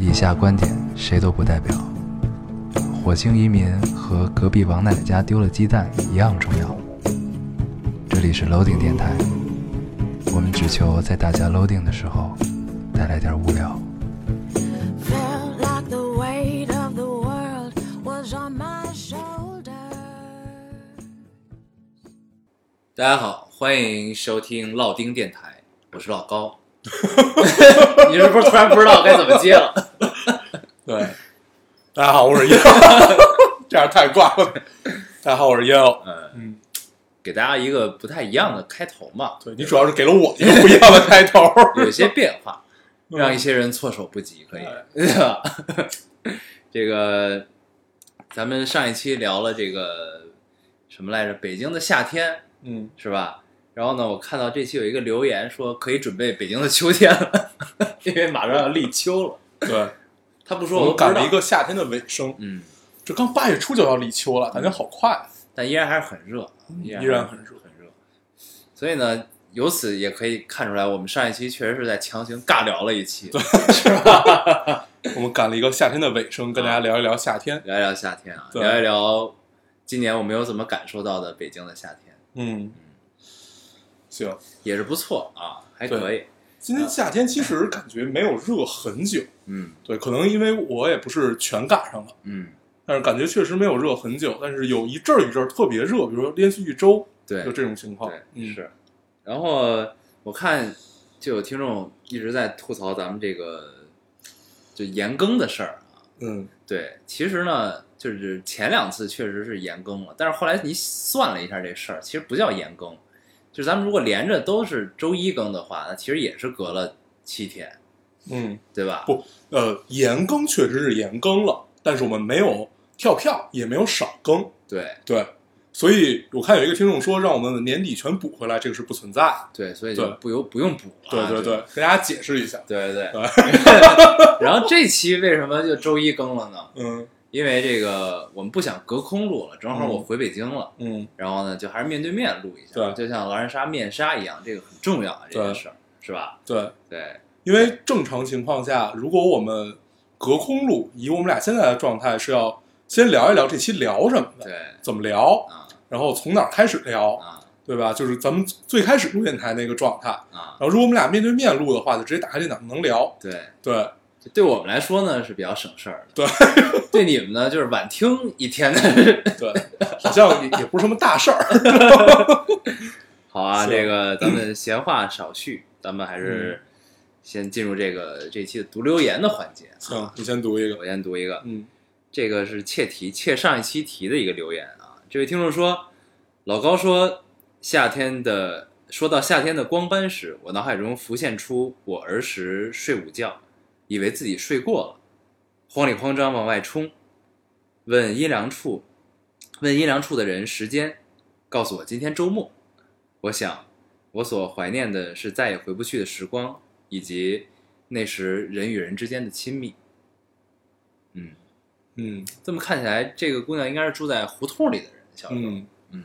以下观点谁都不代表。火星移民和隔壁王奶奶家丢了鸡蛋一样重要。这里是 Loading 电台，我们只求在大家 Loading 的时候带来点无聊。Felt like the weight of the world was on my shoulders. 大家好，欢迎收听烙丁电台，我是老高。你是不是突然不知道该怎么接了？对，大家好，我是烟，这样太挂了。大家好，我是烟偶。嗯，嗯，给大家一个不太一样的开头嘛，对你主要是给了我一个不一样的开头。有些变化，让一些人措手不及，可以？这个，咱们上一期聊了这个什么来着？北京的夏天嗯，是吧？然后呢，我看到这期有一个留言说可以准备北京的秋天了，因为马上要立秋了。对，他不说我们赶了一个夏天的尾声，嗯，这刚八月初就要立秋了，感觉好快。但依然还是很热，依依然很热很热。所以呢，由此也可以看出来，我们上一期确实是在强行尬聊了一期，是吧？我们赶了一个夏天的尾声，跟大家聊一聊夏天。聊一聊夏天啊，聊一聊今年我没有怎么感受到的北京的夏天，嗯，行，也是不错啊，还可以。今年夏天其实感觉没有热很久。嗯对，可能因为我也不是全赶上了，嗯，但是感觉确实没有热很久。但是有一阵儿一阵儿特别热，比如说连续一周，对就这种情况。对嗯，是。然后我看就有听众一直在吐槽咱们这个就延更的事儿啊，嗯，对，其实呢，就是前两次确实是延更了，但是后来你算了一下这事儿，其实不叫延更，就是咱们如果连着都是周一更的话，那其实也是隔了七天，嗯，对吧？不呃，延更确实是延更了，但是我们没有跳票，也没有少更，对对。所以我看有一个听众说，让我们年底全补回来，这个是不存在的。对，所以就不用不用补了。对对对，跟大家解释一下。对对对 然后这期为什么就周一更了呢？嗯因为这个我们不想隔空录了，正好我回北京了，嗯，然后呢，就还是面对面录一下，对就像狼人杀面杀一样，这个很重要啊，这件对事儿是吧？对，对，因为正常情况下，如果我们隔空录，以我们俩现在的状态，是要先聊一聊这期聊什么的，对怎么聊，啊然后从哪儿开始聊，啊对吧？就是咱们最开始录电台那个状态。啊，然后如果我们俩面对面录的话，就直接打开电脑能聊。对。对，对我们来说呢是比较省事儿的，对，对你们呢就是晚听一天的。对，好像也也不是什么大事儿。好啊，这个咱们闲话少叙，咱们还嗯是先进入这个这期的读留言的环节。行，你先读一个。我先读一个，嗯这个是切题切上一期题的一个留言啊。这位听众说，老高说夏天的说到夏天的光斑时，我脑海中浮现出我儿时睡午觉，以为自己睡过了，慌里慌张往外冲，问阴凉处，问阴凉处的人时间，告诉我今天周末。我想，我所怀念的是再也回不去的时光，以及那时人与人之间的亲密。嗯，嗯这么看起来，这个姑娘应该是住在胡同里的人。小时候，嗯嗯，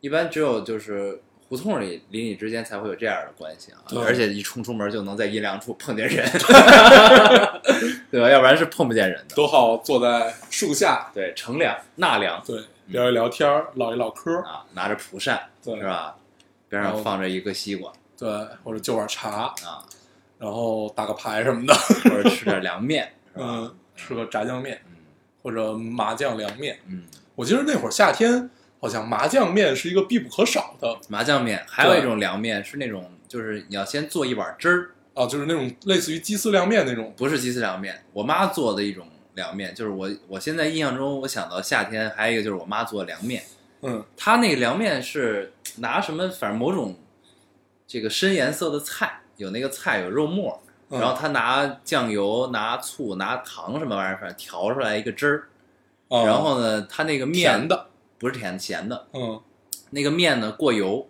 一般只有就是胡同里邻里之间才会有这样的关系啊，对而且一冲出门就能在阴凉处碰见人，对吧？要不然是碰不见人的。都好坐在树下，对，乘凉纳凉对，聊一聊天儿，唠一唠嗑，啊，拿着蒲扇对是吧？边上放着一个西瓜对，或者就碗茶，啊，然后打个牌什么的，或者吃点凉面？嗯，吃个炸酱面嗯或者麻酱凉面。嗯，我记得那会儿夏天好像麻酱面是一个必不可少的。麻酱面，还有一种凉面是那种，就是你要先做一碗汁儿，啊，就是那种类似于鸡丝凉面那种。不是鸡丝凉面，我妈做的一种凉面，就是我我现在印象中，我想到夏天还有一个就是我妈做的凉面，嗯。她那个凉面是拿什么，反正某种这个深颜色的菜，有那个菜有肉末，嗯。然后他拿酱油、拿醋、拿糖什么玩意儿，反正调出来一个汁儿，啊然后呢，他那个面甜的，不是甜咸的，嗯。那个面呢过油，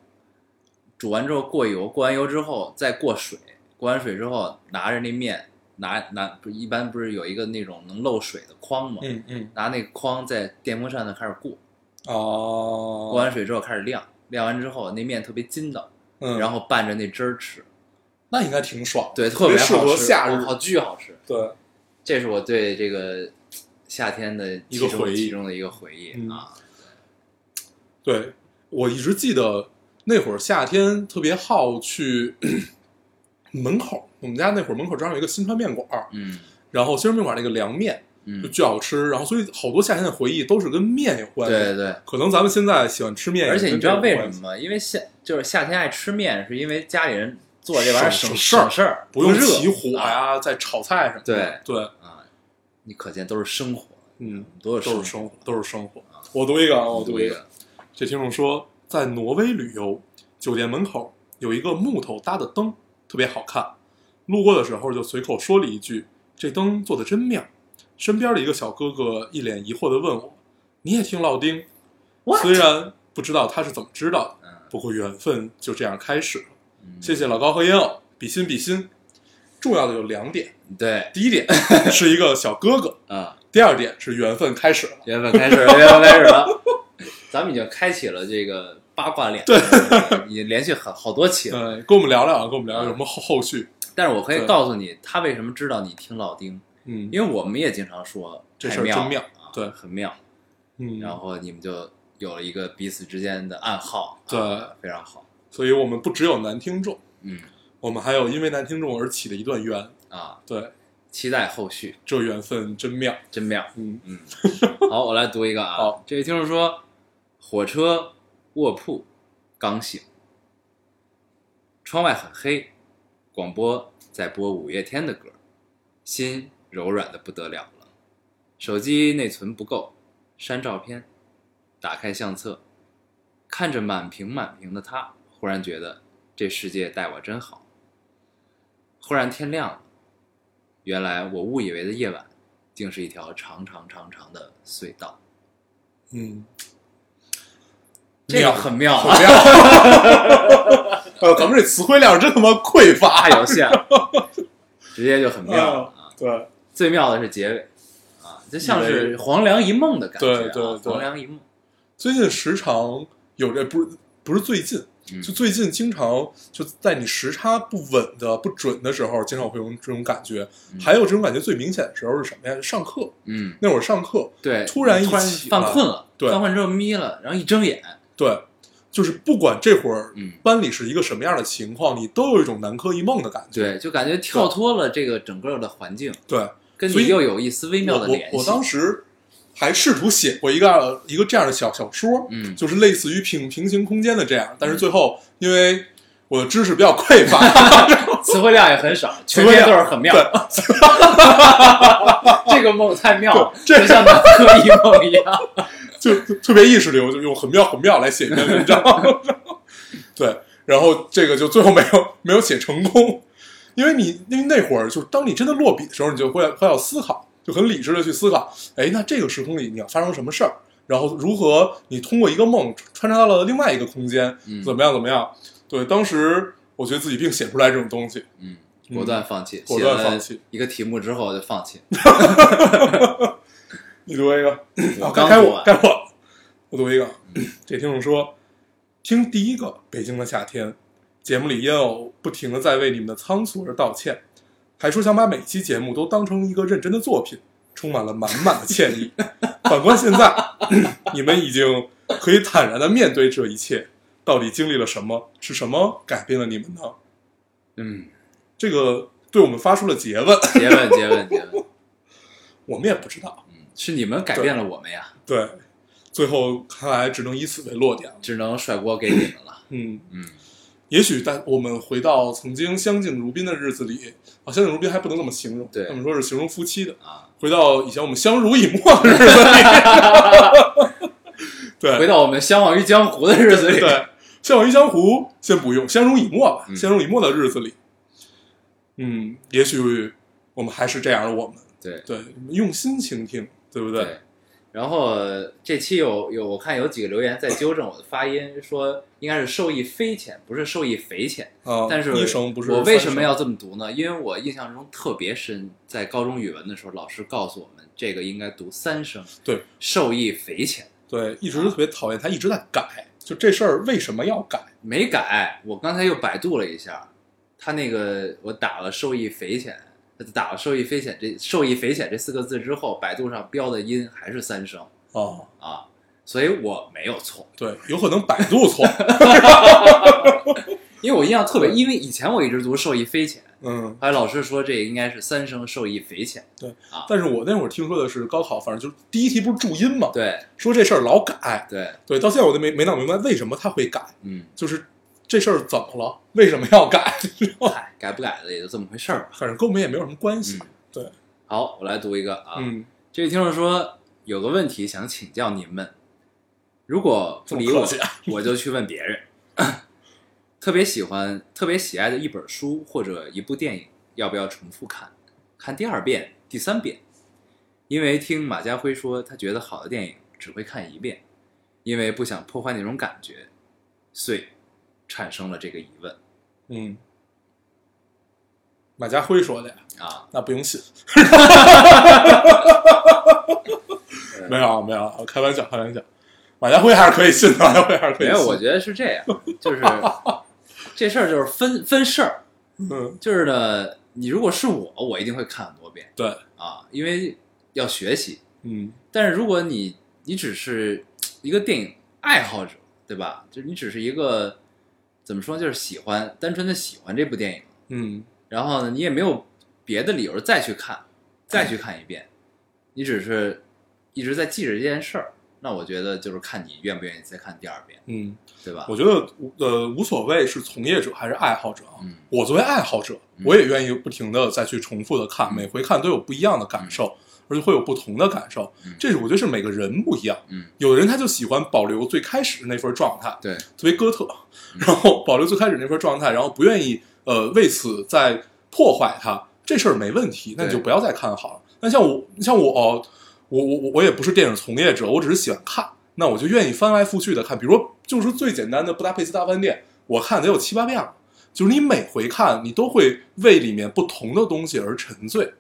煮完之后过油，过完油之后再过水，过完水之后拿着那面，拿拿不是一般不是有一个那种能漏水的筐吗？嗯嗯。拿那个筐在电风扇上开始过，哦，过完水之后开始晾，晾完之后那面特别筋道，嗯，然后拌着那汁儿吃，那应该挺爽，对，特别适合夏日。好，巨好吃。对，这是我对这个夏天的一个回忆。其中的一个回忆嗯。啊。对我一直记得那会儿夏天特别好去 门口，我们家那会儿门口正好有一个新川面馆儿，嗯然后新川面馆那个凉面就嗯，巨好吃，然后所以好多夏天的回忆都是跟面有关系。对对对。可能咱们现在喜欢吃面，而且你知道为什么？吗？因为夏就是夏天爱吃面，是因为家里人做这玩意儿省省事儿省事儿，不用起火啊呀，在炒菜什么的。对对，啊，你可见都是生活，嗯，都是都是生活活，，都是生活。我读一个啊，我读一个。这听众说，在挪威旅游，酒店门口有一个木头搭的灯，特别好看。路过的时候就随口说了一句：“这灯做的真妙。”身边的一个小哥哥一脸疑惑地问我：“你也听老丁？”虽然不知道他是怎么知道的，嗯不过缘分就这样开始了。嗯，谢谢老高和烟偶，比心比心。重要的有两点，对第一点是一个小哥哥，啊，第二点是缘分开始了。缘分开始了，缘分开始了，咱们已经开启了这个八卦脸，对，已经连续好好多期了。嗯，跟我们聊聊啊，跟我们聊聊有什么后后续。但是我可以告诉你，他为什么知道你听老丁，嗯因为我们也经常说这事儿真妙啊对很妙。嗯，然后你们就有了一个彼此之间的暗号，对啊非常好。所以我们不只有男听众，嗯我们还有因为男听众而起的一段缘。啊，对，期待后续，这缘分真妙。真妙。嗯，嗯，好，我来读一个啊。好，这位听众说，火车卧铺刚醒，窗外很黑，广播在播五月天的歌，心柔软的不得了了。手机内存不够，删照片，打开相册，看着满屏满屏的他，忽然觉得这世界待我真好。忽然天亮了，原来我误以为的夜晚，竟是一条长长长长的隧道。嗯，这个很妙很啊，妙。呃，咱们这词汇量真他妈匮乏太有限了，直接就很妙了啊！对，最妙的是结尾啊，就像是黄粱一梦的感觉、啊，对对对黄粱一梦。最近时常有这不是不是最近，嗯就最近经常就在你时差不稳的不准的时候，经常会有这种感觉。嗯还有这种感觉最明显的时候是什么呀？上课嗯，那会儿上课，对，突然一起犯困了，对犯困之后眯了，然后一睁眼，对，就是不管这会儿嗯，班里是一个什么样的情况，你都有一种南柯一梦的感觉。对，就感觉跳脱了这个整个的环境，对，所以跟你又有一丝微妙的我联系。我我当时还试图写过一个一个这样的小小说，嗯就是类似于平平行空间的这样，但是最后因为我的知识比较匮乏，词汇量也很少，全篇都是很妙。对 这个梦太妙了，这就像南柯一梦一样。就就特别意识流，就用很妙很妙来写一篇文章。对，然后这个就最后没有没有写成功，因为你因为那会儿就当你真的落笔的时候，你就会会要思考，就很理智的去思考，哎，那这个时空里你要发生什么事儿，然后如何你通过一个梦穿插到了另外一个空间，嗯怎么样怎么样？对，当时我觉得自己并写不出来这种东西，嗯，果断放弃，果断放弃一个题目之后就放弃。你读一个，我啊，该我该我，我读一个。这听众说，听第一个《北京的夏天》节目里，烟偶不停的在为你们的仓促而道歉，还说想把每期节目都当成一个认真的作品，充满了满满的歉意。反观现在，你们已经可以坦然的面对这一切，到底经历了什么？是什么改变了你们呢？嗯，这个对我们发出了诘问，结问结问结问，我们也不知道。嗯，是你们改变了我们呀，对，最后看来只能以此为落点了。只能甩锅给你们了。嗯。嗯，也许在我们回到曾经相敬如宾的日子里，啊，相敬如宾还不能这么形容，对。他们说是形容夫妻的。啊，回到以前我们相濡以沫的日子里，对，回到我们相忘于江湖的日子里。对，相忘于江湖先不用，相濡以沫吧，嗯。相濡以沫的日子里，嗯，也许我们还是这样的我们，对。对，用心倾听，对不对？对。然后这期有有我看有几个留言在纠正我的发音，说应该是受益匪浅，不是受益匪浅。啊，但是我为什么要这么读呢？因为我印象中特别深，在高中语文的时候，老师告诉我们这个应该读三声，对，受益匪浅。对，一直都特别讨厌他一直在改，就这事儿为什么要改？没改，我刚才又百度了一下，他那个我打了受益匪浅，打了“受益匪浅”这“受益匪浅”这四个字之后，百度上标的音还是三声哦，啊，所以我没有错，对，有可能百度错，因为我印象特别，因为以前我一直读“受益匪浅嗯”，，后来老师说这应该是三声“受益匪浅对啊。但是我那会儿听说的是高考，反正就是第一题不是注音嘛，对说这事儿老改，对，对，到现在我都没没弄明白为什么他会改，嗯，就是这事儿怎么了，为什么要改？嗨，改不改的也就这么回事儿吧。反正跟我们也没有什么关系嗯，对，好，我来读一个啊，嗯，这位听众说有个问题想请教您们，如果不理我我就去问别人。特别喜欢、特别喜爱的一本书或者一部电影，要不要重复看？看第二遍、第三遍？因为听马家辉说，他觉得好的电影只会看一遍，因为不想破坏那种感觉，所以产生了这个疑问嗯，马家辉说的呀，啊。那不用信。没有啊没有啊，开玩笑开玩笑。马家辉还是可以信的，马家辉还是可以信。没有，我觉得是这样，就是 这事儿就是分分事儿，嗯，就是呢，你如果是我，我一定会看很多遍对，啊，因为要学习。嗯但是如果你你只是一个电影爱好者，对吧？就是你只是一个怎么说，就是喜欢单纯的喜欢这部电影，嗯。然后呢，你也没有别的理由再去看，再去看一遍，你只是一直在记着这件事儿，那我觉得就是看你愿不愿意再看第二遍，嗯，对吧？我觉得呃无所谓是从业者还是爱好者啊。嗯我作为爱好者，嗯我也愿意不停的再去重复的看，嗯。每回看都有不一样的感受，而且会有不同的感受嗯。这是我觉得是每个人不一样。嗯，有的人他就喜欢保留最开始的那份状态，对，特别哥特，然后保留最开始那份状态，然后不愿意呃为此再破坏它，这事儿没问题，那你就不要再看好了。那像我，像我，我我我我也不是电影从业者，我只是喜欢看，那我就愿意翻来覆去的看。比如说，就是最简单的《布达佩斯大饭店》，我看得有七八遍了，就是你每回看，你都会为里面不同的东西而沉醉。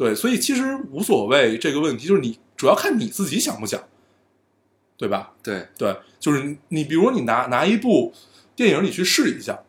对，所以其实无所谓这个问题，就是你主要看你自己想不想，对吧？对，对，就是你你比如说你拿拿一部电影你去试一下，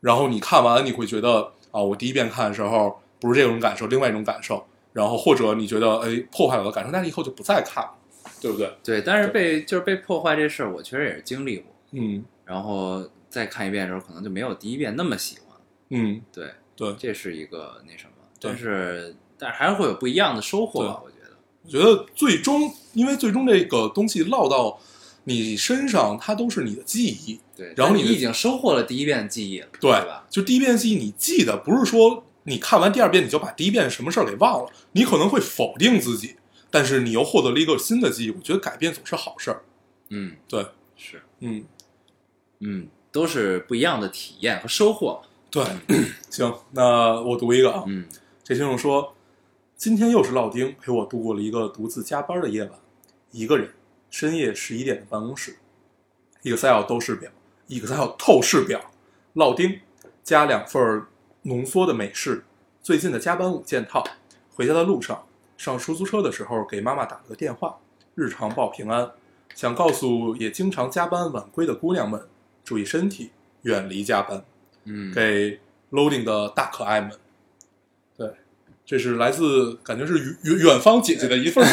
然后你看完你会觉得啊，我第一遍看的时候不是这种感受，另外一种感受，然后或者你觉得哎破坏了我的感受，那你以后就不再看了，对不对？对，但是被就是被破坏这事儿，我确实也是经历过。嗯然后再看一遍的时候，可能就没有第一遍那么喜欢。嗯，对，对，这是一个那什么，但是但是还是会有不一样的收获吧，我觉得。我觉得最终因为最终这个东西落到你身上，它都是你的记忆，对，然后你你已经收获了第一遍的记忆了，对吧？就第一遍记忆你记得，不是说你看完第二遍你就把第一遍什么事儿给忘了，你可能会否定自己，但是你又获得了一个新的记忆。我觉得改变总是好事儿。嗯，对，是，嗯，嗯，都是不一样的体验和收获。对，行，那我读一个啊。嗯这听众说，今天又是烙丁陪我度过了一个独自加班的夜晚，一个人，深夜十一点的办公室，Excel 都是表，Excel 透视表，烙丁加两份浓缩的美式，最近的加班五件套。回家的路上，上出租车的时候给妈妈打了个电话，日常报平安，想告诉也经常加班晚归的姑娘们，注意身体，远离加班。嗯，给 Loading 的大可爱们。对，这是来自感觉是远远远方姐姐的一份问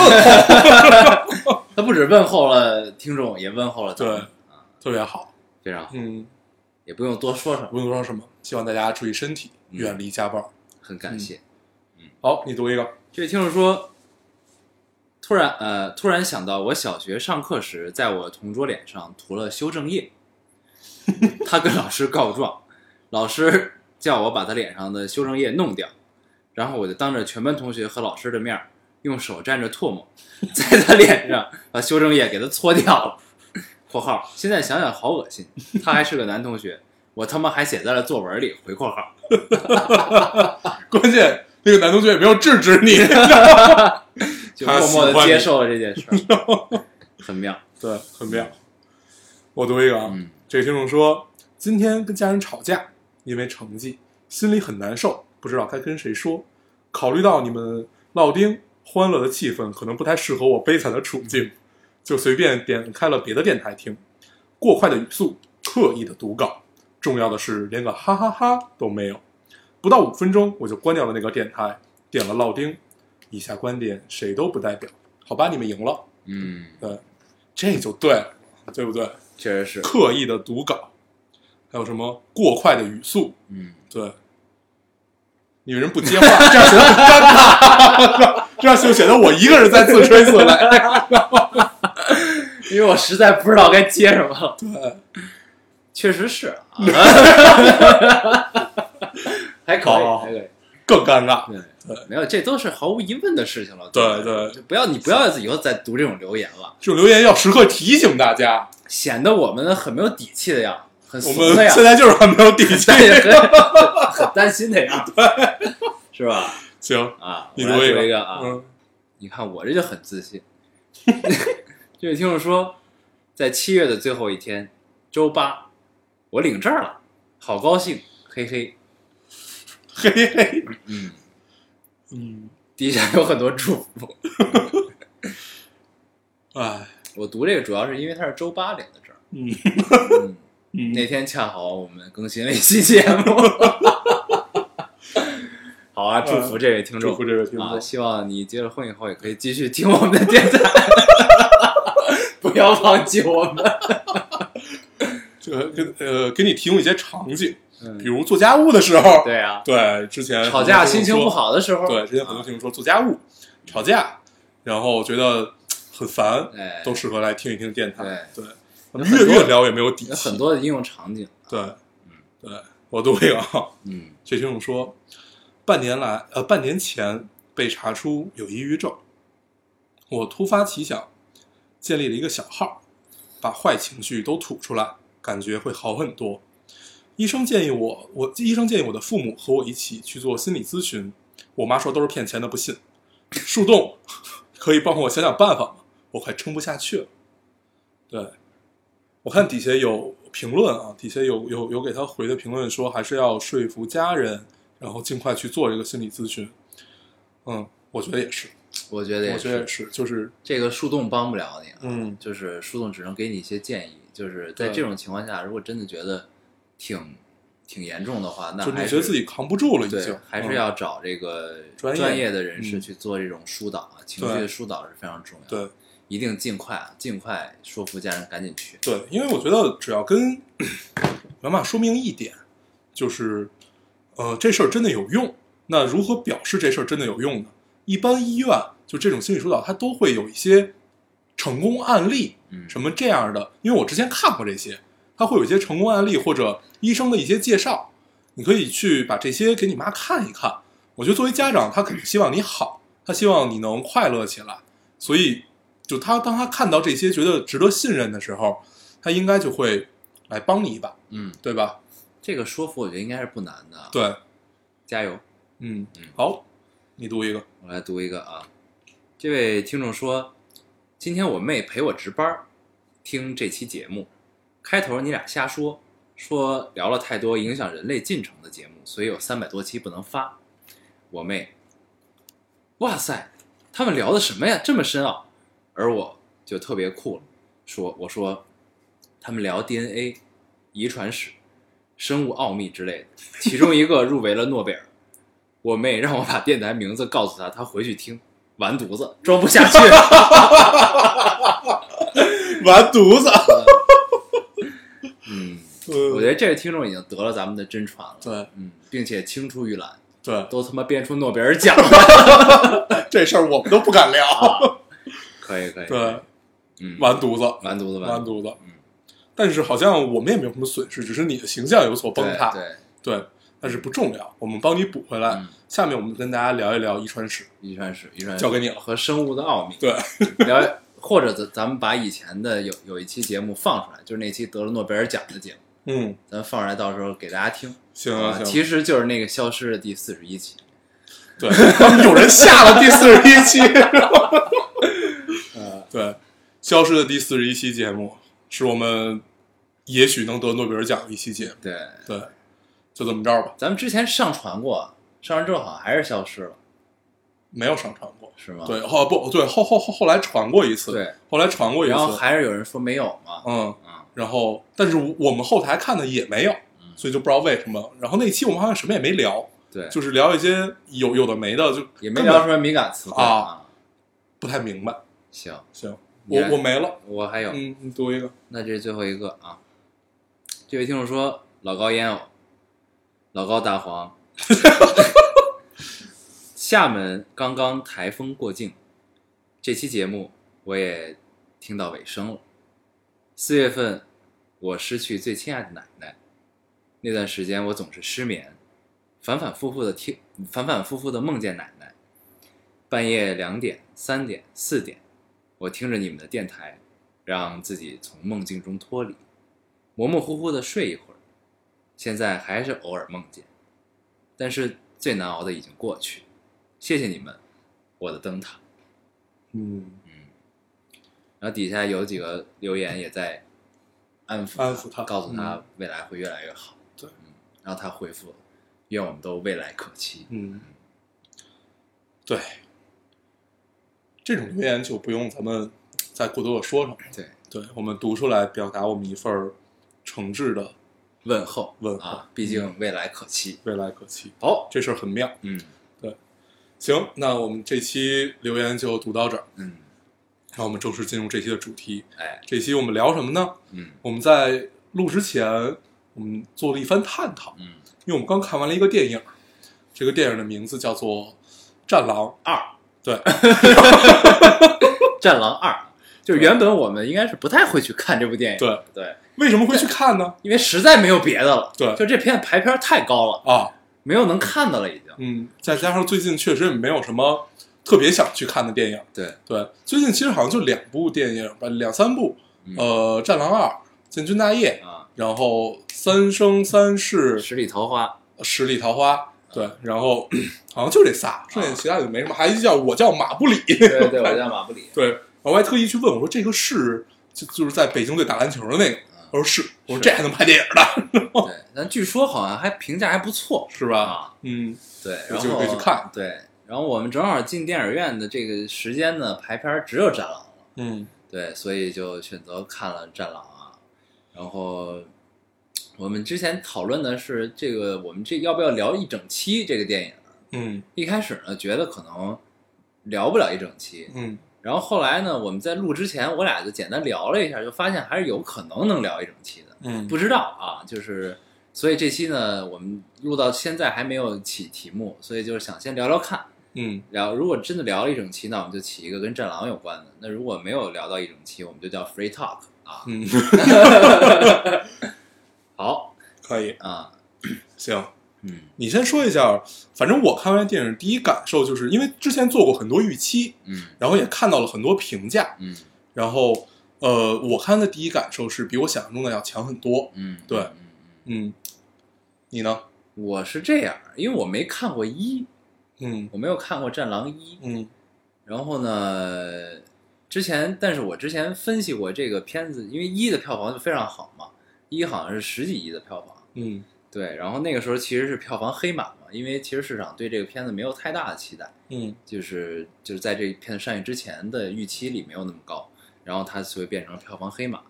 候，他不止问候了听众，也问候了对啊，特别好。非常好，嗯，也不用多说什么，不用说什么，希望大家注意身体，嗯。远离家暴。很感谢。嗯。好，你读一个。这位听众说，突然呃，突然想到我小学上课时，在我同桌脸上涂了修正液，他跟老师告状，老师叫我把他脸上的修正液弄掉，然后我就当着全班同学和老师的面儿，用手蘸着唾沫，在他脸上把修正液给他搓掉了。（ 括号现在想想好恶心，他还是个男同学，我他妈还写在了作文里。）回括号。关键那个男同学也没有制止你。就默默的接受了这件事儿，很妙。对，很妙。我读一个啊，嗯这个听众说，今天跟家人吵架，因为成绩，心里很难受，不知道该跟谁说。考虑到你们烙丁欢乐的气氛可能不太适合我悲惨的处境，就随便点开了别的电台听。过快的语速，刻意的读稿，重要的是连个哈哈哈都没有。不不到五分钟我就关掉了那个电台，点了烙丁。以下观点谁都不代表，好吧，你们赢了，嗯，对，这就对了，对不对？确实是，刻意的读稿，还有什么过快的语速，嗯，对，你们人不接话，这样显得很尴尬，这样就显得我一个人在自吹自擂。因为我实在不知道该接什么了。对，确实是啊，还可以，还可以。更尴尬。对，没有，这都是毫无疑问的事情了。对对就不要你不要以后再读这种留言了，这种留言要时刻提醒大家，显得我们很没有底气的样，很我怂的样们现，在就是很没有底气。很很担心的样，是吧？行，啊，你读一个啊，嗯，你看我这就很自信。这 位听众说，在七月的最后一天，周八，我领证了，好高兴，嘿嘿。嘿嘿，嗯，嗯，底下有很多祝福。哎，我读这个主要是因为他是周八领的证。嗯嗯，嗯，那天恰好我们更新了一期节目。好啊，祝福这位听众，祝福这位听啊！众。希望你结了婚以后也可以继续听我们的电台，不要忘记我们。这个给呃给你提供一些场景，嗯比如做家务的时候，对啊，对，之前吵架心情不，好的时候，对，之前很多啊听众说做家务、吵架，然后觉得很烦，哎，都适合来听一听电台。对，越越聊越没有底。很多的应用场景。对，对，我读一个啊，嗯这听众说，半年来，呃，半年前被查出有抑郁症，我突发奇想，建立了一个小号，把坏情绪都吐出来，感觉会好很多。医生建议我，我医生建议我的父母和我一起去做心理咨询，我妈说都是骗钱的，不信。树洞 可以帮我想想办法吗？我快撑不下去了。对，我看底下有评论啊，底下有有有给他回的评论说，还是要说服家人，然后尽快去做这个心理咨询。嗯，我觉得也是，我觉得也我觉得也是，就是这个树洞帮不了你啊，嗯就是树洞只能给你一些建议。就是在这种情况下，如果真的觉得挺挺严重的话，那就你觉得自己扛不住了，已对经，还是嗯要找这个专业的人士嗯去做这种疏导啊，情绪的疏导是非常重要的。对一定尽快啊，尽快说服家人赶紧去。对，因为我觉得只要跟妈妈说明一点，就是呃这事儿真的有用。那如何表示这事儿真的有用呢？一般医院就这种心理疏导，它都会有一些成功案例，嗯，什么这样的。因为我之前看过这些，它会有一些成功案例或者医生的一些介绍，你可以去把这些给你妈看一看。我觉得作为家长，他肯定希望你好，他希望你能快乐起来，所以就他当他看到这些觉得值得信任的时候，他应该就会来帮你一把，嗯，对吧？这个说服我觉得应该是不难的。，对，加油！嗯嗯，好，你读一个，我来读一个啊，这位听众说，今天我妹陪我值班，听这期节目，开头你俩瞎说，说聊了太多影响人类进程的节目，所以有三百多期不能发。我妹，哇塞，他们聊的什么呀？这么深奥。而我就特别酷了，说我说，他们聊 DNA、遗传史、生物奥秘之类的，其中一个入围了诺贝尔。我妹让我把电台名字告诉她，她回去听，完犊子，装不下去。完犊子。嗯，嗯我觉得这个听众已经得了咱们的真传了，对嗯，并且青出于蓝，对，都他妈编出诺贝尔奖了。这事儿我们都不敢聊。可以可以，对，嗯，完犊子，完犊子完犊子，嗯，但是好像我们也没有什么损失，只是你的形象有所崩塌。对，对，但是不重要，我们帮你补回来。嗯下面我们跟大家聊一聊遗传史。遗传史，遗传史交给你了和生物的奥秘。对，聊，或者咱咱们把以前的有有一期节目放出来，就是那期得了诺贝尔奖的节目，嗯，咱放出来，到时候给大家听。啊，行啊行，其实就是那个消失的第四十一期。对，有人下了第四十一期。呃，对，消失的第四十一期节目是我们也许能得诺贝尔奖的一期节目。对，对，就这么着吧，咱们之前上传过，上传之后好像还是消失了，没有上传过。是吗？对，后不对，后后后后来传过一次，对，后来传过一次然后次，还是有人说没有嘛。嗯，嗯，然后但是我们后台看的也没有，嗯所以就不知道为什么。然后那期我们好像什么也没聊，对，就是聊一些有有的没的，就也没聊什么敏感词啊。不太明白。行，行，我我没了。我还有，嗯，你读一个。那这是最后一个啊。这位听众说：“老高烟偶，老高大黄，厦门刚刚台风过境，这期节目我也听到尾声了。四月份，我失去最亲爱的奶奶，那段时间我总是失眠，反反复复的听，反反复复的梦见奶奶。半夜两点、三点、四点，我听着你们的电台，让自己从梦境中脱离，模模糊糊的睡一会儿。现在还是偶尔梦见，但是最难熬的已经过去。谢谢你们，我的灯塔。嗯嗯，然后底下有几个留言也在安抚安抚他告诉他未来会越来越好。对嗯，然后他回复了：“愿我们都未来可期。嗯，对，这种留言就不用咱们再过多的说什么，对，对我们读出来，表达我们一份儿诚挚的问候问候啊，毕竟未来可期。未来可期。好，这事儿很妙。嗯对行，那我们这期留言就读到这儿，嗯，那我们正式进入这期的主题。哎，这期我们聊什么呢？嗯我们在录之前，我们做了一番探讨，嗯，因为我们刚看完了一个电影，这个电影的名字叫做《战狼二》。对，《战狼二 》就是原本我们应该是不太会去看这部电影，对对，为什么会去看呢？因为实在没有别的了，对就这片排片太高了，啊，没有能看的了已经。嗯，再加上最近确实也没有什么特别想去看的电影。对，对，最近其实好像就两部电影吧，两三部，嗯呃，《战狼二》《建军大业》，啊，然后《三生三世十里桃花，十里桃花》，对，然后 好像就这仨，剩下其他就没什么。还一叫我叫马布里，对对，我叫马布里。对，我还特意去问我说这个是就就是在北京队打篮球的那个，他说是，我说这还能拍电影的，对，但据说好像还评价还不错，是吧？啊，嗯，对，然后可以去看对，然后我们正好进电影院的这个时间呢，排片只有《战狼》了，嗯对，所以就选择看了《战狼》啊。然后我们之前讨论的是这个，我们这要不要聊一整期这个电影？嗯一开始呢，觉得可能聊不了一整期，嗯然后后来呢，我们在录之前，我俩就简单聊了一下，就发现还是有可能能聊一整期的。嗯，不知道啊，就是所以这期呢，我们录到现在还没有起题目，所以就是想先聊聊看。嗯聊如果真的聊了一整期，那我们就起一个跟战狼有关的；那如果没有聊到一整期，我们就叫 free talk 啊。嗯，好。可以，啊，行。嗯。你先说一下，反正我看完电影第一感受就是因为之前做过很多预期，嗯。然后也看到了很多评价，嗯。然后呃，我看的第一感受是比我想象中的要强很多。嗯，对。嗯。你呢？我是这样，因为我没看过一，嗯。我没有看过《战狼一》，嗯。然后呢，之前，但是我之前分析过这个片子，因为一的票房就非常好嘛，一好像是十几亿的票房，嗯。对，然后那个时候其实是票房黑马嘛，因为其实市场对这个片子没有太大的期待，嗯。就是就是在这片子上映之前的预期里没有那么高，然后它所以变成了票房黑马，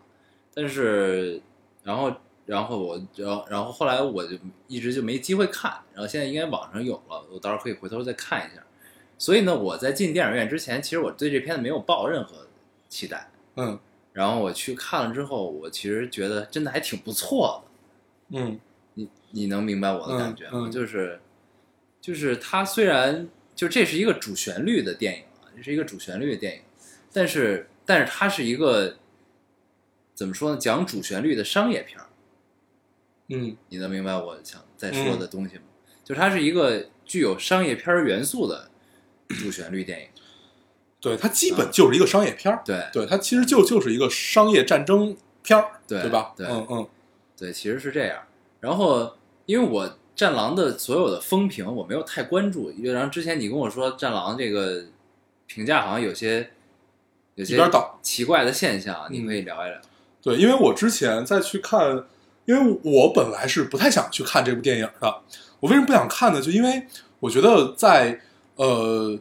但是然后然后我然后然后后来我就一直就没机会看，然后现在应该网上有了，我到时候可以回头再看一下。所以呢，我在进电影院之前，其实我对这片子没有抱任何期待，嗯然后我去看了之后，我其实觉得真的还挺不错的。嗯你你能明白我的感觉吗？嗯嗯就是就是它虽然就这是一个主旋律的电影啊，这是一个主旋律的电影，但是但是它是一个怎么说呢？讲主旋律的商业片儿，嗯你能明白我想再说的东西吗？就是它是一个具有商业片元素的主旋律电影，对，它基本就是一个商业片儿，对对，它其实就就是一个商业战争片儿，对对吧？对嗯嗯对，其实是这样。然后，因为我《战狼》的所有的风评我没有太关注，因为然后之前你跟我说《战狼》这个评价好像有些有些奇怪的现象，嗯你可以聊一聊。对，因为我之前再去看，因为我本来是不太想去看这部电影的。我为什么不想看呢？就因为我觉得在呃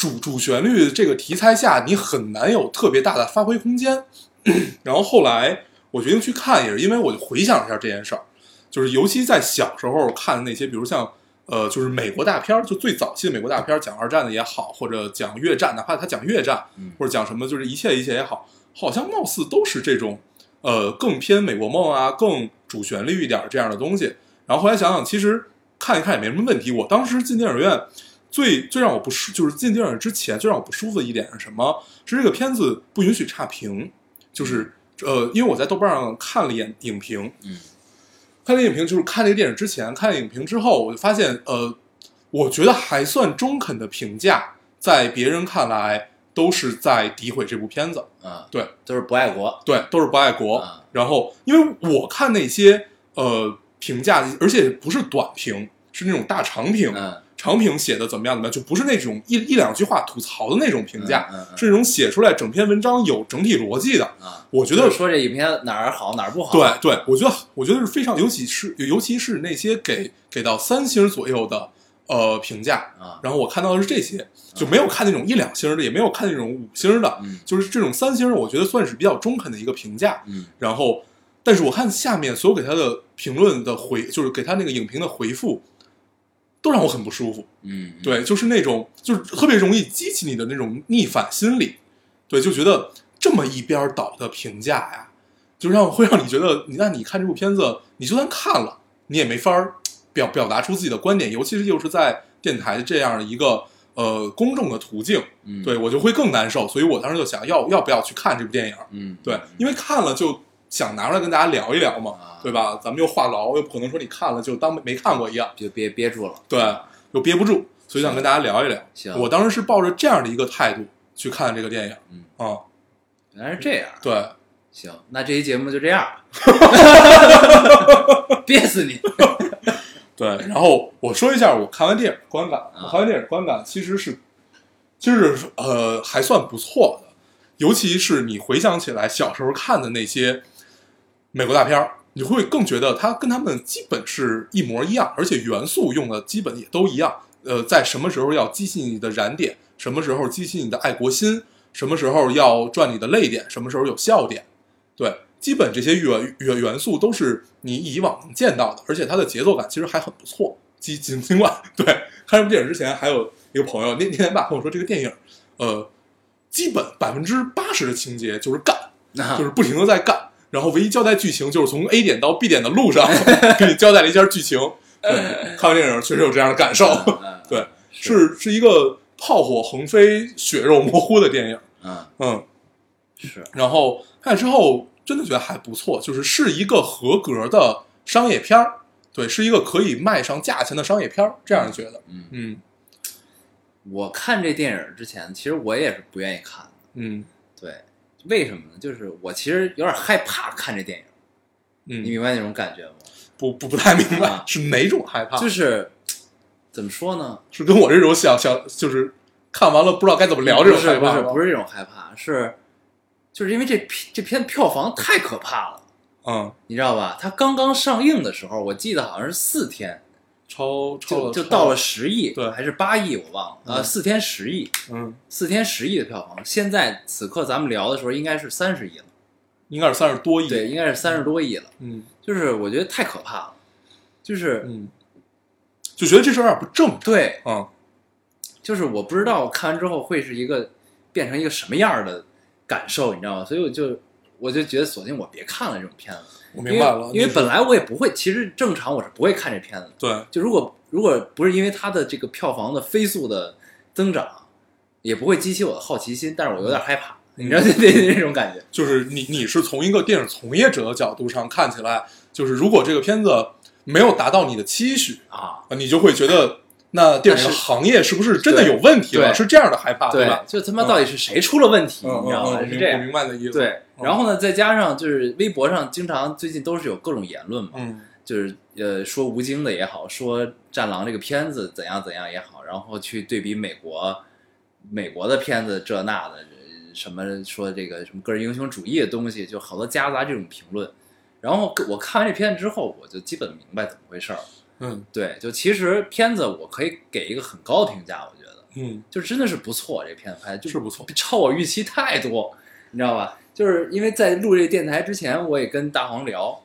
主主旋律这个题材下，你很难有特别大的发挥空间。然后后来我决定去看，也是因为我就回想了一下这件事儿，就是尤其在小时候看的那些，比如像呃，就是美国大片儿，就最早期的美国大片儿，讲二战的也好，或者讲越战，哪怕他讲越战，嗯或者讲什么，就是一切一切也好，好像貌似都是这种，呃，更偏美国梦啊，更主旋律一点儿这样的东西。然后后来想想，其实看一看也没什么问题。我当时进电影院最最让我不舒，就是进电影之前最让我不舒服的一点是什么？是这个片子不允许差评，就是呃，因为我在豆瓣上看了一眼影评，嗯看了影评，就是看这个电影之前，看了影评之后，我就发现，呃，我觉得还算中肯的评价，在别人看来都是在诋毁这部片子。啊，对，都是不爱国，对，都是不爱国。啊然后，因为我看那些呃评价，而且不是短评，是那种大长评，嗯，长评写的怎么样怎么样，就不是那种一一两句话吐槽的那种评价，嗯嗯嗯是那种写出来整篇文章有整体逻辑的。啊，我觉得说这影片哪儿好哪儿不好，对对，我觉得我觉得是非常，尤其是尤其是那些给给到三星左右的呃评价，啊，然后我看到的是这些，就没有看那种一两星的，也没有看那种五星的，嗯就是这种三星，我觉得算是比较中肯的一个评价。嗯然后，但是我看下面所有给他的评论的回，就是给他那个影评的回复，都让我很不舒服。嗯，对，就是那种就是特别容易激起你的那种逆反心理，对，就觉得这么一边倒的评价呀，就让会让你觉得，你那你看这部片子，你就算看了，你也没法表表达出自己的观点，尤其是又是在电台这样一个呃公众的途径，嗯，对我就会更难受，所以我当时就想要要不要去看这部电影，嗯，对嗯，因为看了就想拿出来跟大家聊一聊嘛啊，对吧？咱们又话痨，又不可能说你看了就当没没看过一样。就憋憋住了，对，又憋不住，所以想跟大家聊一聊。行我当时是抱着这样的一个态度去看这个电影。嗯啊，原来是这样，对，行，那这期节目就这样吧，憋死你，对。然后我说一下我看完电影观感。啊我看完电影观感其实是，其实是呃还算不错的，尤其是你回想起来小时候看的那些美国大片儿，你会更觉得它跟他们基本是一模一样，而且元素用的基本也都一样。呃，在什么时候要激起你的燃点，什么时候激起你的爱国心，什么时候要赚你的泪点，什么时候有笑点，对，基本这些元元元素都是你以往能见到的，而且它的节奏感其实还很不错。尽尽尽管对看这部电影之前，还有一个朋友那那天吧跟我说，这个电影，呃，基本百分之八十的情节就是干，啊就是不停的在干，然后唯一交代剧情就是从 A 点到 B 点的路上 给你交代了一下剧情。对，看完电影确实有这样的感受，嗯 对，是是一个炮火横飞、血肉模糊的电影。嗯。嗯，是，然后看了之后真的觉得还不错，就是是一个合格的商业片儿，对，是一个可以卖上价钱的商业片儿，这样觉得。嗯，嗯。我看这电影之前，其实我也是不愿意看的，嗯。对，为什么呢？就是我其实有点害怕看这电影，嗯，你明白那种感觉吗？不不不太明白啊是哪种害怕，就是怎么说呢？是跟我这种想想就是看完了不知道该怎么聊这种害怕吗是不是这种害怕，是就是因为这这片票房太可怕了，嗯，你知道吧？它刚刚上映的时候，我记得好像是四天超超了就就到了十亿，对还是八亿，我忘了。呃，嗯四天十亿，嗯，四天十亿的票房，现在此刻咱们聊的时候应该是三十亿了，应该是三十多亿，对，，应该是三十多亿了。嗯就是我觉得太可怕了，就是嗯，就觉得这事儿有点不正常对，嗯，就是我不知道看完之后会是一个变成一个什么样的感受，你知道吗？所以我就我就觉得索性我别看了这种片子，我明白了，因为本来我也不会，其实正常我是不会看这片子的。对就如果如果不是因为它的这个票房的飞速的增长，也不会激起我的好奇心，但是我有点害怕，嗯你知道那那那种感觉。就是你你是从一个电影从业者的角度上看起来，就是如果这个片子没有达到你的期许啊，啊，你就会觉得那电影行业是不是真的有问题了？对是这样的害怕，对吧？，就他妈到底是谁出了问题，嗯你知道吗？嗯嗯，我明是这样。我明白的意思。，对，嗯然后呢，再加上就是微博上经常最近都是有各种言论嘛，嗯就是呃说吴京的也好，说《战狼》这个片子怎样怎样也好，然后去对比美国美国的片子这那的，呃什么说这个什么个人英雄主义的东西，就好多夹杂这种评论。然后我看完这片子之后，我就基本明白怎么回事儿了。嗯对，就其实片子我可以给一个很高的评价，我觉得嗯，就真的是不错，这片子拍的就是不错。超我预期太多，你知道吧？就是因为在录这个电台之前，我也跟大黄聊，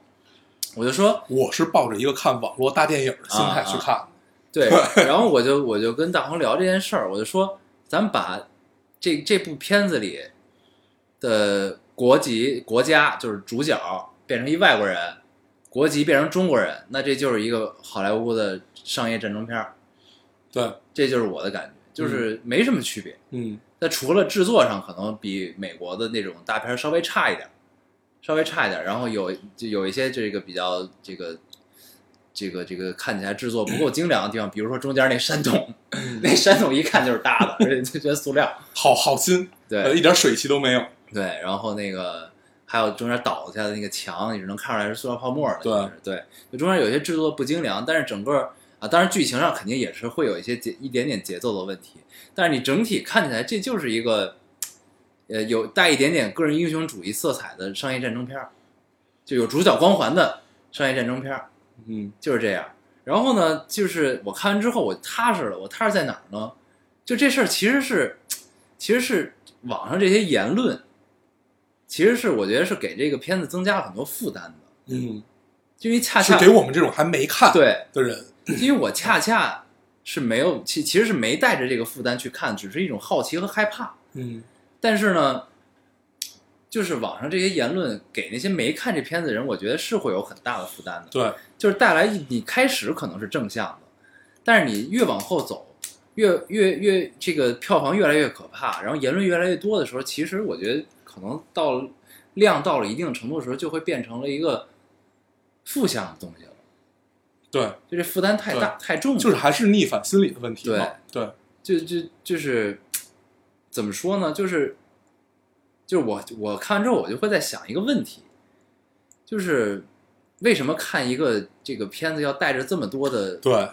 我就说，我是抱着一个看网络大电影的心态去看的。对，然后我就我就跟大黄聊这件事儿，我就说，咱们把这这部片子里的国籍国家就是主角变成一外国人，国籍变成中国人，那这就是一个好莱坞的商业战争片儿，对，这就是我的感觉，就是没什么区别。嗯那除了制作上可能比美国的那种大片稍微差一点，稍微差一点，然后有就有一些这个比较这个这个这个看起来制作不够精良的地方，比如说中间那山洞，那山洞一看就是搭的，而且就觉得塑料。好好心，呃，对一点水汽都没有。对，然后那个还有中间倒下的那个墙，你是能看出来是塑料泡沫的。对对，就中间有些制作不精良，但是整个啊，当然剧情上肯定也是会有一些节一点点节奏的问题，但是你整体看起来这就是一个呃有带一点点个人英雄主义色彩的商业战争片儿，就有主角光环的商业战争片儿，嗯就是这样。然后呢，就是我看完之后我踏实了，我踏实在哪儿呢？就这事儿其实是，其实是网上这些言论，其实是我觉得是给这个片子增加了很多负担的，嗯，就因为恰是恰给我们这种还没看对，的人，因为我恰恰是没有其其实是没带着这个负担去看，只是一种好奇和害怕。嗯但是呢，就是网上这些言论给那些没看这片子的人，我觉得是会有很大的负担的。对，就是带来一你开始可能是正向的，但是你越往后走，越越越这个票房越来越可怕，然后言论越来越多的时候，其实我觉得可能到量到了一定程度的时候，就会变成了一个负向的东西了。对，就这负担太大太重了，就是还是逆反心理的问题嘛。对，就就就是怎么说呢？就是就是我我看完之后，我就会在想一个问题，就是为什么看一个这个片子要带着这么多的对，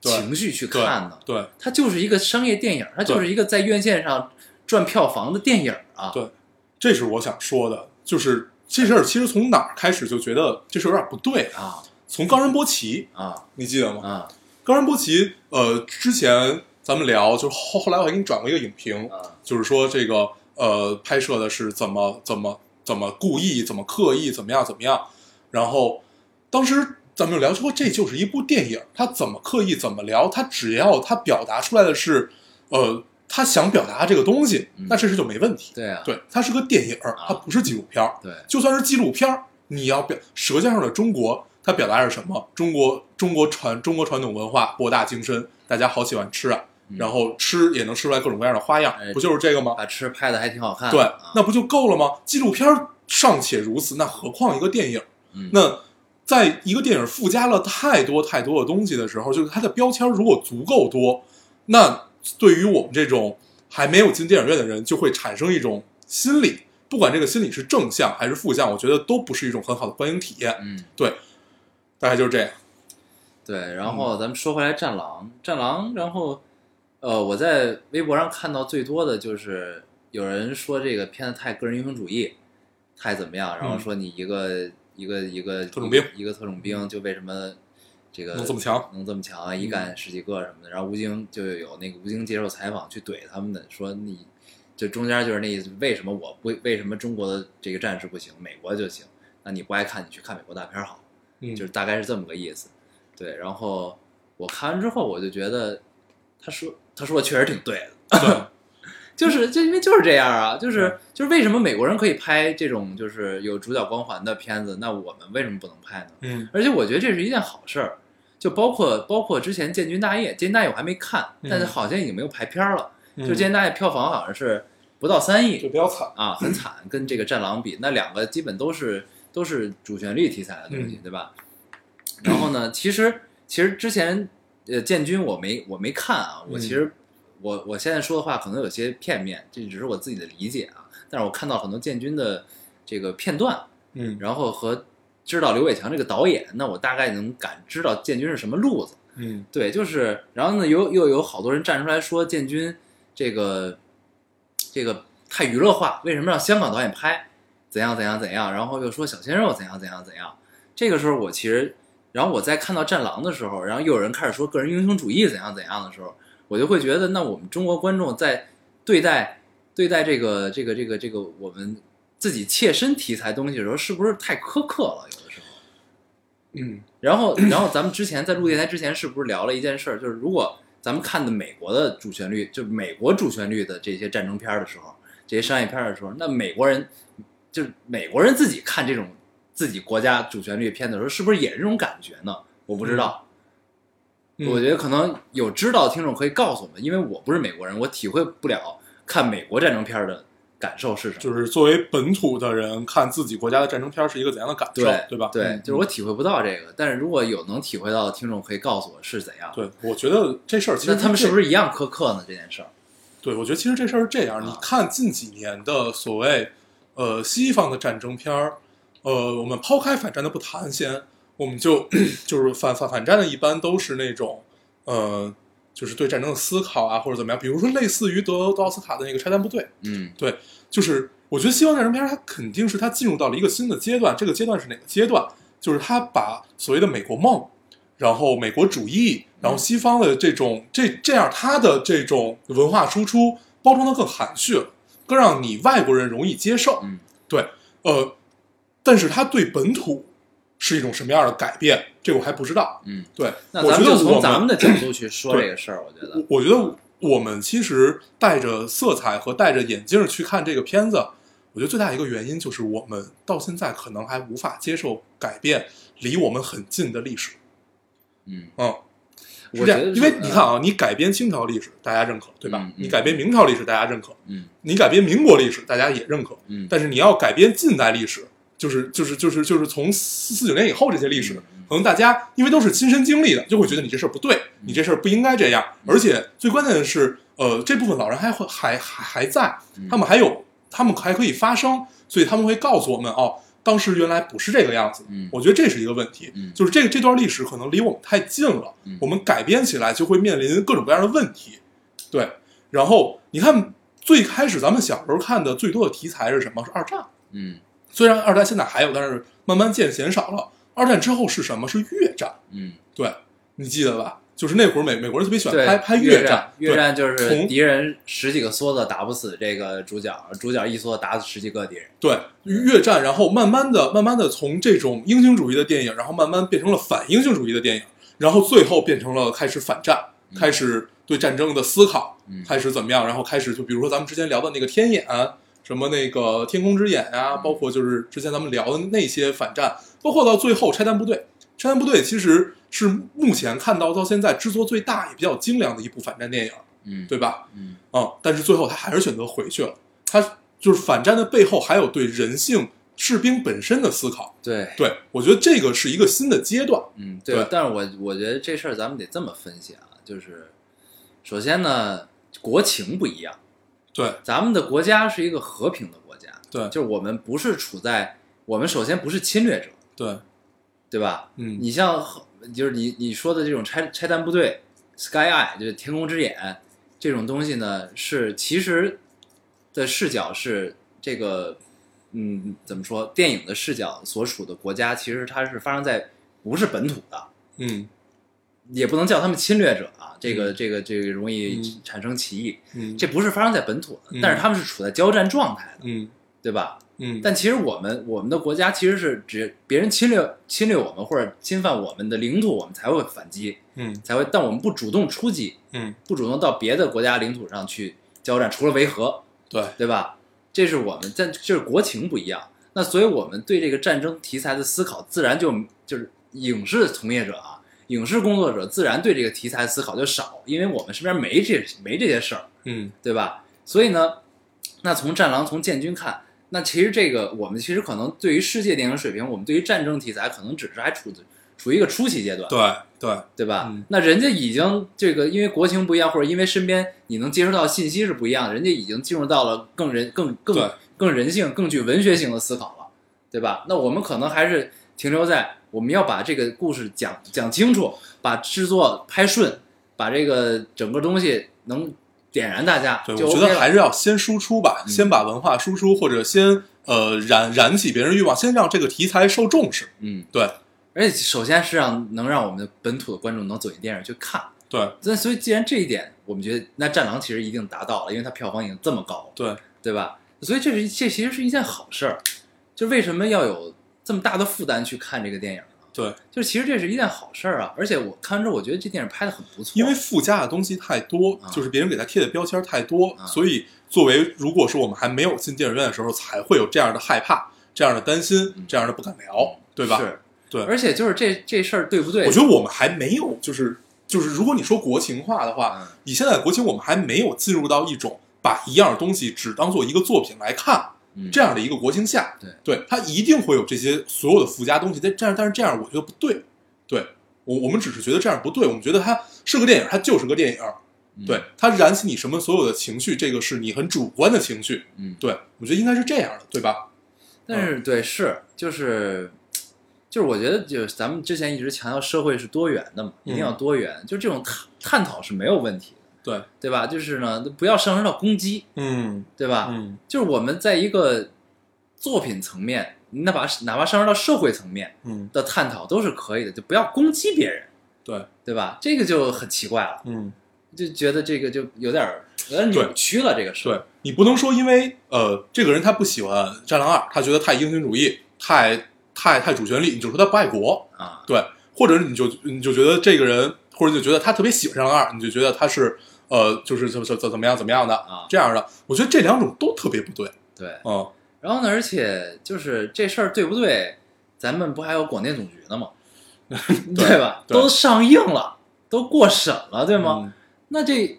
情绪去看呢？对，它就是一个商业电影，它就是一个在院线上赚票房的电影啊。对这是我想说的，就是这事儿其实从哪儿开始就觉得这事儿有点不对。啊从冈仁波齐，啊你记得吗？啊冈仁波齐，呃，之前咱们聊，就是后后来我还给你转过一个影评，啊！就是说这个呃拍摄的是怎么怎么怎么故意，怎么刻意，怎么样怎么样。然后当时咱们就聊说，这就是一部电影，它怎么刻意怎么聊，它只要它表达出来的是呃他想表达这个东西嗯，那这事就没问题。对啊，对，它是个电影，它不是纪录片儿。对就算是纪录片，你要表《舌尖上的中国》，它表达是什么？中国中国传中国传统文化博大精深，大家好喜欢吃啊，嗯然后吃也能吃出来各种各样的花样哎，不就是这个吗？把吃拍的还挺好看。对啊，那不就够了吗？纪录片尚且如此，那何况一个电影？嗯那在一个电影附加了太多太多的东西的时候，就是它的标签如果足够多，那对于我们这种还没有进电影院的人，就会产生一种心理，不管这个心理是正向还是负向，我觉得都不是一种很好的观影体验。嗯。对，大概就是这样。对，然后咱们说回来，《战狼》，《战狼》，然后，呃，我在微博上看到最多的就是有人说这个片子太个人英雄主义，太怎么样，然后嗯说你一个、一个一个特种兵一个特种兵就为什么这个能这么强，能这么强啊，一干十几个什么的。然后吴京就有那个吴京接受采访去怼他们的，说你就中间就是那意思，为什么我不为什么中国的这个战士不行，美国就行？那你不爱看，你去看美国大片好。嗯，就是大概是这么个意思。对，然后我看完之后，我就觉得他说他说的确实挺对的，对，就是就因为就是这样啊，嗯就是就是为什么美国人可以拍这种就是有主角光环的片子，那我们为什么不能拍呢？嗯而且我觉得这是一件好事儿，就包括包括之前《建军大业》，《建军大业》我还没看，嗯但是好像已经没有排片儿了。嗯就《建军大业》票房好像是不到三亿就比较惨。啊，很惨，跟这个《战狼》比，那两个基本都是都是主旋律题材的东西，嗯对吧？然后呢，其实其实之前呃建军我没我没看啊，我嗯其实、我我现在说的话可能有些片面，这只是我自己的理解啊。但是我看到很多建军的这个片段，嗯然后和知道刘伟强这个导演，那我大概能感知道建军是什么路子。嗯对，就是，然后呢，又又有好多人站出来说建军这个这个太娱乐化，为什么让香港导演拍？怎样怎样怎样？然后又说小鲜肉怎样怎样怎样。这个时候我其实，然后我在看到《战狼》的时候，然后又有人开始说个人英雄主义怎样怎样的时候，我就会觉得，那我们中国观众在对待对待这个这个这个这个我们自己切身题材东西的时候，是不是太苛刻了？有的时候，嗯然后，然后咱们之前在录电台之前，是不是聊了一件事儿？就是如果咱们看的美国的主旋律，就是美国主旋律的这些战争片儿的时候，这些商业片儿的时候，那美国人就是美国人自己看这种自己国家主旋律片的时候，是不是也是这种感觉呢？我不知道，嗯我觉得可能有知道的听众可以告诉我们，因为我不是美国人，我体会不了看美国战争片儿的感受是什么。就是作为本土的人看自己国家的战争片是一个怎样的感受，对对吧？对，嗯就是我体会不到这个，但是如果有能体会到的听众，可以告诉我是怎样。对，我觉得这事儿其实那他们是不是是一样苛刻呢？这件事儿，对？我觉得其实这事儿是这样，啊你看近几年的所谓呃西方的战争片儿，呃，我们抛开反战的不谈先，我们就 就是反反反战的，一般都是那种呃，就是对战争的思考啊，或者怎么样，比如说类似于德德奥斯卡的那个拆弹部队，嗯对，就是我觉得西方战争片儿它肯定是它进入到了一个新的阶段，这个阶段是哪个阶段？就是它把所谓的美国梦，然后美国主义，然后西方的这种这这样它的这种文化输出包装的更含蓄了，更让你外国人容易接受。嗯对，呃，但是它对本土是一种什么样的改变，这个我还不知道。嗯，对，那我咱们就从咱们的角度去 说这个事儿，我觉得我我觉得我们其实带着色彩和戴着眼镜去看这个片子，我觉得最大一个原因就是我们到现在可能还无法接受改变离我们很近的历史。嗯，嗯，是我觉得，这样因为你看，啊，你改编清朝历史，大家认可，对吧？嗯嗯你改编明朝历史，大家认可；嗯你改编民国历史，大家也认可。嗯，但是你要改编近代历史，就是就是就是就是从四四九年以后这些历史，可能大家因为都是亲身经历的，就会觉得你这事儿不对，你这事儿不应该这样。嗯而且最关键的是，呃，这部分老人还会还还还在嗯，他们还有他们还可以发声，所以他们会告诉我们哦，当时原来不是这个样子。嗯我觉得这是一个问题，嗯就是这个这段历史可能离我们太近了，嗯我们改编起来就会面临各种各样的问题。对，然后你看最开始咱们小时候看的最多的题材是什么？是二战。嗯虽然二战现在还有，但是慢慢渐减少了。二战之后是什么？是越战。嗯，对，你记得吧？就是那会儿美美国人特别喜欢，拍拍越战，越战就是从敌人十几个梭子打不死这个主角，主角一梭打死十几个敌人。对越战，然后慢慢的、慢慢的从这种英雄主义的电影，然后慢慢变成了反英雄主义的电影，然后最后变成了开始反战，嗯开始对战争的思考，嗯开始怎么样，然后开始就比如说咱们之前聊的那个天眼，什么那个天空之眼呀、嗯包括就是之前咱们聊的那些反战，包括到最后拆弹部队，拆弹部队其实是目前看到到现在制作最大也比较精良的一部反战电影，嗯，对吧？嗯啊、但是最后他还是选择回去了。他就是反战的背后还有对人性、士兵本身的思考。对，对我觉得这个是一个新的阶段。嗯对对。但是我我觉得这事儿咱们得这么分析啊，就是首先呢，国情不一样，对。咱们的国家是一个和平的国家，对。就是我们不是处在我们首先不是侵略者，对，对吧？嗯，你像就是你你说的这种拆拆弹部队，Sky Eye 就是天空之眼这种东西呢，是其实的视角是这个，嗯，怎么说？电影的视角所处的国家，其实它是发生在不是本土的，嗯也不能叫他们侵略者啊，这个这个这个容易嗯产生歧义。嗯，这不是发生在本土的嗯，但是他们是处在交战状态的，嗯对吧？嗯，但其实我们我们的国家其实是指别人侵略侵略我们或者侵犯我们的领土，我们才会反击，嗯才会，但我们不主动出击，嗯不主动到别的国家领土上去交战，除了维和，对，对吧？这是我们，但就是国情不一样。那所以我们对这个战争题材的思考，自然就就是影视从业者啊，影视工作者自然对这个题材思考就少，因为我们身边没这没这些事儿，嗯对吧？所以呢，那从《战狼》从建军看，那其实这个我们其实可能对于世界电影水平，我们对于战争题材可能只是还处处于一个初期阶段，对对，对吧？嗯那人家已经这个因为国情不一样，或者因为身边你能接收到信息是不一样的，人家已经进入到了更人更更更人性、更具文学性的思考了，对吧？那我们可能还是停留在我们要把这个故事讲讲清楚，把制作拍顺，把这个整个东西能点燃大家，我觉得还是要先输出吧，嗯先把文化输出，或者先呃燃燃起别人欲望，先让这个题材受重视。嗯，对而且首先是让能让我们的本土的观众能走进电影去看。对那所以既然这一点，我们觉得那《战狼》其实一定达到了，因为它票房已经这么高了，对，对吧？所以这是这其实是一件好事儿。就为什么要有这么大的负担去看这个电影呢？对，就是其实这是一件好事儿啊。而且我看完之后，我觉得这电影拍的很不错，因为附加的东西太多，啊就是别人给他贴的标签太多，啊所以作为如果说我们还没有进电影院的时候，才会有这样的害怕、这样的担心、嗯这样的不敢聊，对吧？是，对而且就是这这事儿对不对？我觉得我们还没有，就是就是，如果你说国情化的话，嗯以现在的国情，我们还没有进入到一种把一样东西只当做一个作品来看嗯这样的一个国情下，对。对，它一定会有这些所有的附加东西。但这样，但是这样我觉得不对，对我我们只是觉得这样不对，我们觉得它是个电影，它就是个电影，嗯。对，它燃起你什么所有的情绪，这个是你很主观的情绪，嗯，对我觉得应该是这样的，对吧？但是对是就是就是我觉得就是咱们之前一直强调社会是多元的嘛，一定要多元，就这种探探讨是没有问题的，对，对吧？就是呢，不要上升到攻击，嗯对吧？嗯就是我们在一个作品层面，哪怕哪怕上升到社会层面嗯，的探讨都是可以的，就不要攻击别人，对，对吧？这个就很奇怪了，嗯。就觉得这个就有点有点扭曲了，这个事儿对你不能说因为呃这个人他不喜欢《战狼二》，他觉得太英雄主义，太太太主旋律，你就说他不爱国，啊，对，或者你就你就觉得这个人，或者就觉得他特别喜欢《战狼二》，你就觉得他是呃就是怎怎怎怎么样怎么样的啊这样的，我觉得这两种都特别不对，对。嗯然后呢，而且就是这事儿对不对？咱们不还有广电总局呢吗？对吧？对都上映了，都过审了，对吗？嗯那这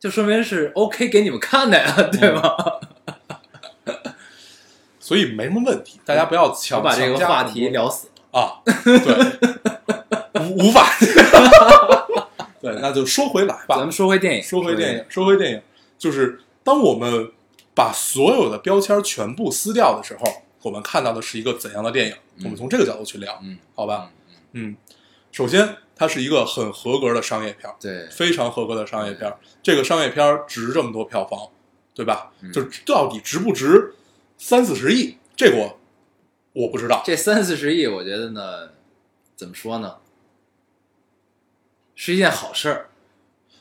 就说明是 OK 给你们看的呀，对吗？所以没什么问题，大家不要 我强把这个话题聊死。啊，对，无无法，对，那就说回来吧，咱们说回电影，说回电影，说回电影，就是当我们把所有的标签全部撕掉的时候，我们看到的是一个怎样的电影？嗯我们从这个角度去聊，嗯，好吧？嗯，首先它是一个很合格的商业片儿，对，非常合格的商业片儿。这个商业片儿值这么多票房，对吧？嗯就到底值不值三四十亿？这个我我不知道。这三四十亿，我觉得呢，怎么说呢，是一件好事儿。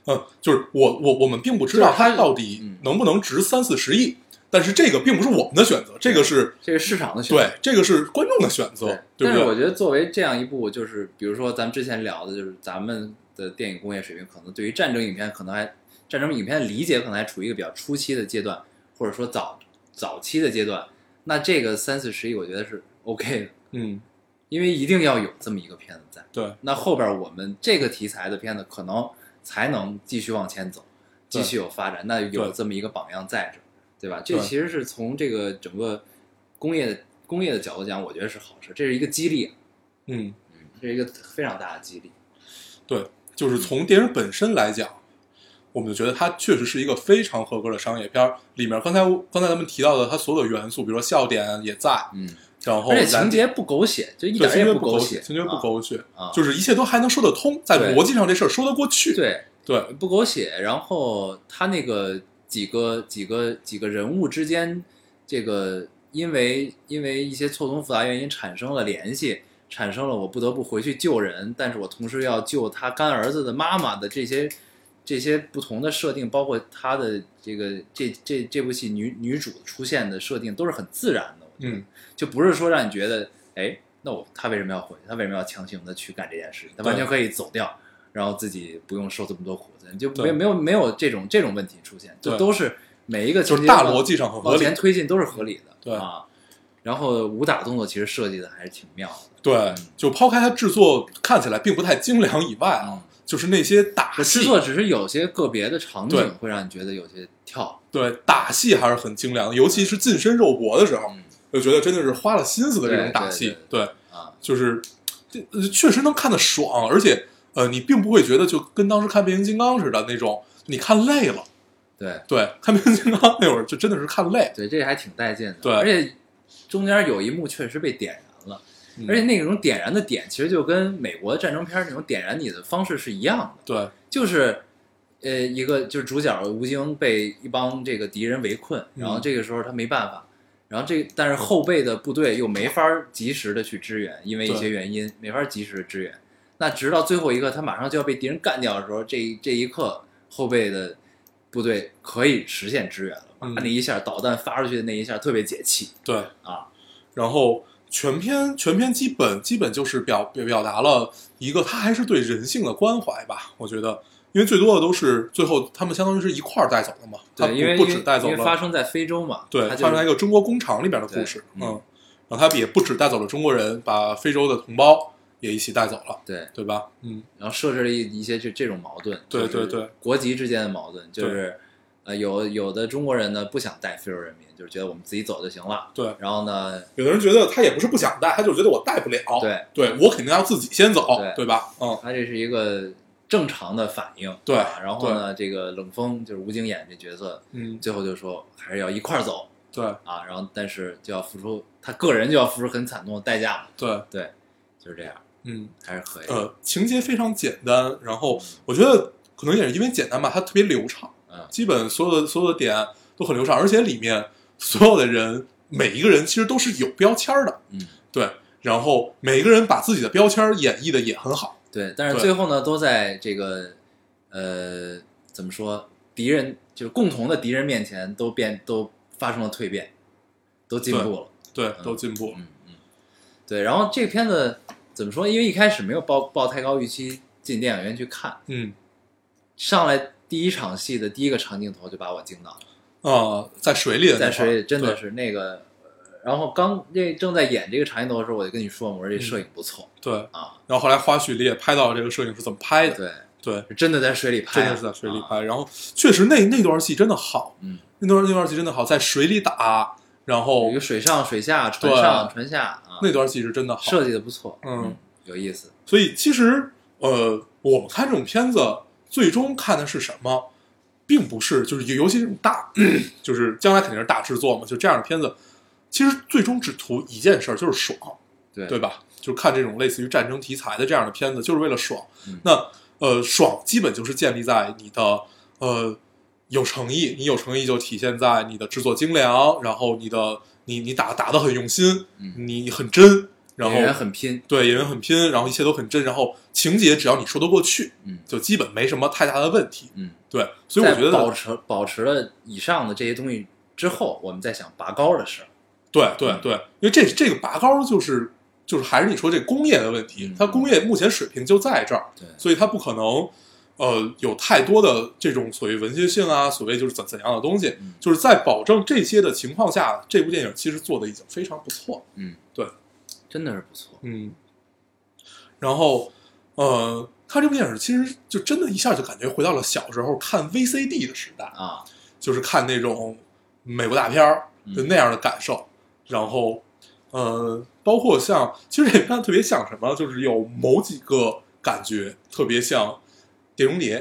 嗯，就是我我我们并不知道它它到底嗯能不能值三四十亿，但是这个并不是我们的选择，这个是这个市场的选择对，这个是观众的选择，对但是？我觉得作为这样一部，就是比如说咱们之前聊的，就是咱们的电影工业水平，可能对于战争影片可能还战争影片的理解可能还处于一个比较初期的阶段，或者说早早期的阶段。那这个三四十亿，我觉得是 OK 的，嗯，因为一定要有这么一个片子在。对，那后边我们这个题材的片子可能才能继续往前走，继续有发展。那有这么一个榜样在这儿，对吧？这其实是从这个整个工业的工业的角度讲，我觉得是好事，这是一个激励，嗯，嗯，这是一个非常大的激励。对，就是从电影本身来讲，我们就觉得它确实是一个非常合格的商业片儿。里面刚才刚才咱们提到的，它所有的元素，比如说笑点也在，嗯，然后而且情节不狗血，就一点也不狗血，情节不狗血，啊，就是一切都还能说得通，在对逻辑上这事儿说得过去。对对不狗血。然后他那个几个几个几个人物之间，这个因为因为一些错综复杂原因产生了联系，产生了我不得不回去救人，但是我同时要救他干儿子的妈妈的这些这些不同的设定，包括他的这个这这这部戏女女主出现的设定都是很自然的，嗯，就不是说让你觉得，哎，那我他为什么要回去？他为什么要强行的去干这件事？他完全可以走掉，然后自己不用受这么多苦，就对。没没有没有这种这种问题出现，就都是每一个就是大逻辑上和合理。往前。推进都是合理的，对。啊。然后武打动作其实设计的还是挺妙的，对，就抛开它制作看起来并不太精良以外啊，嗯。就是那些打戏。制，作只是有些个别的场景会让你觉得有些跳，对打戏还是很精良的，尤其是近身肉搏的时候，嗯就觉得真的是花了心思的这种打戏，对对，啊，就是确实能看得爽，而且呃，你并不会觉得就跟当时看变形金刚似的那种，你看累了。对对，看变形金刚 那会儿就真的是看累，对，这还挺带劲的，对而且中间有一幕确实被点燃了。嗯而且那种点燃的点，其实就跟美国的战争片那种点燃你的方式是一样的，对，就是，呃，一个就是主角吴京被一帮这个敌人围困，嗯然后这个时候他没办法，然后这但是后备的部队又没法儿及时的去支援，因为一些原因没法儿及时的支援。那直到最后一个，他马上就要被敌人干掉的时候，这这一刻后备的部队可以实现支援了，嗯啪那一下导弹发出去的那一下特别解气对，啊，然后全篇全篇基本基本就是表表表达了一个他还是对人性的关怀吧，我觉得，因为最多的都是最后他们相当于是一块儿带走的嘛，他对，不因为不止带走因为发了，生在非洲嘛，对，它就发生在一个中国工厂里边的故事，对嗯嗯，然后他也不止带走了中国人，把非洲的同胞也一起带走了，对，对吧？嗯，然后设置了一一些这这种矛盾，对就是对对。国籍之间的矛盾，就是呃有有的中国人呢不想带非洲人民，就是觉得我们自己走就行了，对，然后呢，有的人觉得他也不是不想带，他就觉得我带不了，对，对我肯定要自己先走，对对吧？嗯，他这是一个正常的反应，对啊然后呢，这个冷风就是吴京演这角色，嗯，最后就说还是要一块儿走对。啊，然后但是就要付出他个人就要付出很惨痛的代价嘛，对，对，就是这样，嗯，还是可以，呃，情节非常简单，然后我觉得可能也是因为简单吧，它特别流畅，嗯。基本所有的所有的点都很流畅，而且里面所有的人每一个人其实都是有标签儿的，嗯，对，然后每个人把自己的标签儿演绎的也很好，对，但是最后呢，都在这个呃怎么说，敌人就是共同的敌人面前都变都发生了蜕变，都进步了。对，都进步了，嗯嗯，对。然后这个片子怎么说？因为一开始没有抱抱太高预期进电影院去看，嗯，上来第一场戏的第一个长镜头就把我惊到了，啊，在水里的在水里真的是那个。呃然后刚那正在演这个长镜头的时候，我就跟你说嘛，我说这摄影不错、对，啊，然后后来花絮里也拍到了这个摄影是怎么拍的，对，对，是真的在水里拍啊，真的是在水里啊拍，然后确实那那段戏真的好，嗯，那段那段戏真的好，在水里打，然后水上、水下、船对上、船下啊，那段戏是真的好，设计的不错，嗯，有意思，所以其实呃，我们看这种片子，最终看的是什么，并不是就是尤其这种大，就是将来肯定是大制作嘛，就这样的片子，其实最终只图一件事儿，就是爽，对对吧？就是看这种类似于战争题材的这样的片子，就是为了爽。嗯那呃，爽基本就是建立在你的呃有诚意，你有诚意就体现在你的制作精良，然后你的你你打打的很用心，嗯你很真，然后演员很拼，对演员很拼，然后一切都很真，然后情节只要你说得过去，嗯就基本没什么太大的问题。嗯，对，所以我觉得保，持保持了以上的这些东西之后，我们再想拔高的事儿，对对嗯。对，因为这这个拔高就是就是还是你说这工业的问题嗯，它工业目前水平就在这儿，对，所以它不可能。呃，有太多的这种所谓文学性啊，所谓就是怎怎样的东西，嗯。就是在保证这些的情况下，这部电影其实做的已经非常不错了。嗯，对，真的是不错，嗯，然后呃，看这部电影其实就真的一下就感觉回到了小时候看 VCD 的时代，啊，就是看那种美国大片儿嗯。的那样的感受。然后呃，包括像其实也看特别像什么，就是有某几个感觉特别像《碟中谍》，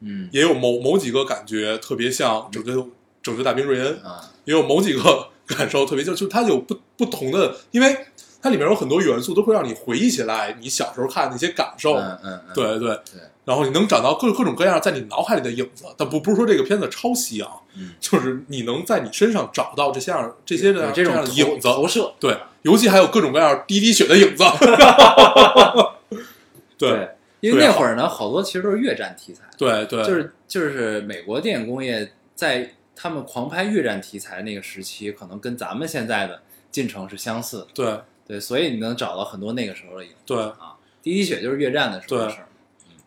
嗯也有某某几个感觉特别像《拯救拯救大兵瑞恩》。啊，也有某几个 感受特别，就就它有不不同的，因为它里面有很多元素都会让你回忆起来你小时候看的那些感受，嗯对对，对，然后你能找到各各种各样在你脑海里的影子，但不不是说这个片子抄袭啊，嗯，就是你能在你身上找到这些样这些的这种样的影子，投投射，对，尤其还有各种各样滴滴血的影子，对因为那会儿呢，好多其实都是越战题材，对对，就是就是美国电影工业在他们狂拍越战题材那个时期，可能跟咱们现在的进程是相似，对对，所以你能找到很多那个时候的影子对，啊。滴滴血就是越战的时候的事儿，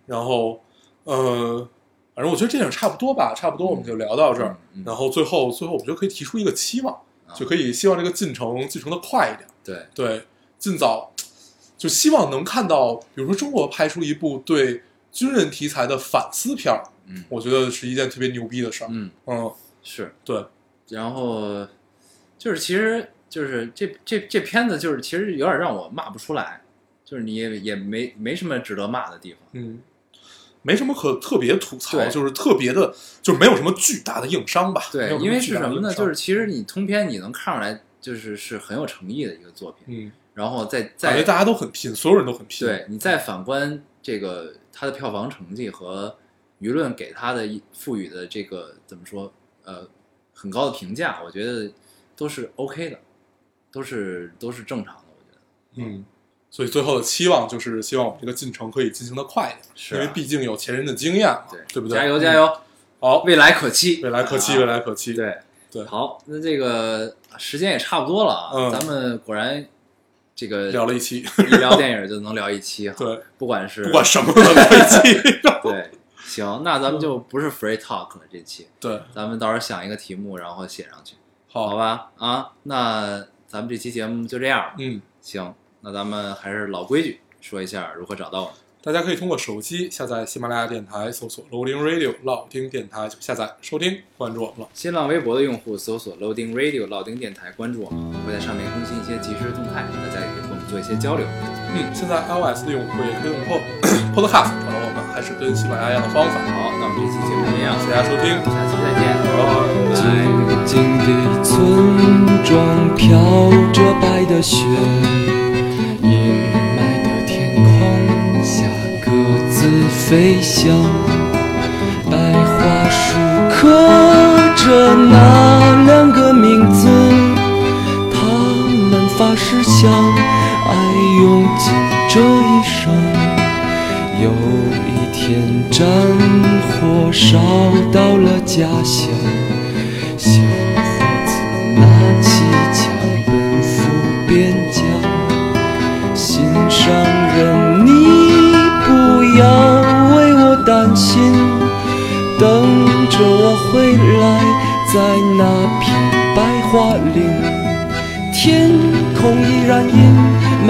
然后呃，反正我觉得这点差不多吧，差不多我们就聊到这儿。然后最后最后我们就可以提出一个期望，啊就可以希望这个进程进程的快一点，对，对，尽早就希望能看到，比如说中国拍出一部对军人题材的反思片儿，嗯我觉得是一件特别牛逼的事儿。嗯嗯，是，对，然后就是其实就是这这这片子就是其实有点让我骂不出来，就是你也也没没什么值得骂的地方，嗯，没什么可特别吐槽，就是特别的，就是没有什么巨大的硬伤吧。对，因为是什么呢？就是其实你通篇你能看出来，就是是很有诚意的一个作品，嗯，然后再再感觉大家都很拼，所有人都很拼。对你再反观这个他的票房成绩和舆论给他的赋予的这个怎么说呃很高的评价，我觉得都是 OK 的，都是都是正常的，我觉得嗯，所以最后的期望就是希望我们这个进程可以进行的快一点，是啊因为毕竟有前人的经验嘛，对对不对？加油加油，好，未来可期，未来可期，啊未来可期。对对好，那这个时间也差不多了啊，嗯咱们果然这个聊了一期，一聊电影就能聊一期哈。对，不管是不管什么都聊一期。对，行，那咱们就不是 free talk 了，这期对，咱们到时候想一个题目，然后写上去，好好，吧？啊，那咱们这期节目就这样。嗯，行，那咱们还是老规矩，说一下如何找到我们。大家可以通过手机下载喜马拉雅电台，搜索 Loading Radio 老丁电台就下载收听，关注我们了。新浪微博的用户搜索 Loading Radio 老丁电台，关注我们，会在上面更新一些即时动态，大家也可以做一些交流。嗯，现在 iOS 的用户也可以用 Pod Podcast 找到我们，还是跟喜马拉雅一样的方法。好，那我们这期节目这样，谢谢大家收听，下期再见，拜拜。拜。静的村庄飘着白的雪，阴霾的天空下各自飞翔。白桦树刻着那两个名字，他们发誓相爱用尽这一生。有一天，战火烧到了家乡。小伙子拿起枪奔赴边疆，心上人，你不要为我担心，等着我回来，在那片白桦林。天空依然阴霾，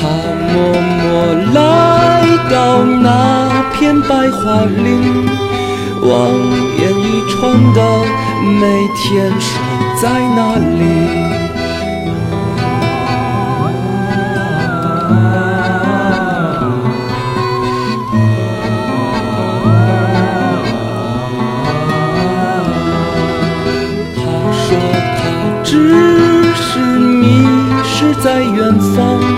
他默默来到那片白桦林，望眼欲穿的每天守在那里。他说他只是迷失在远方。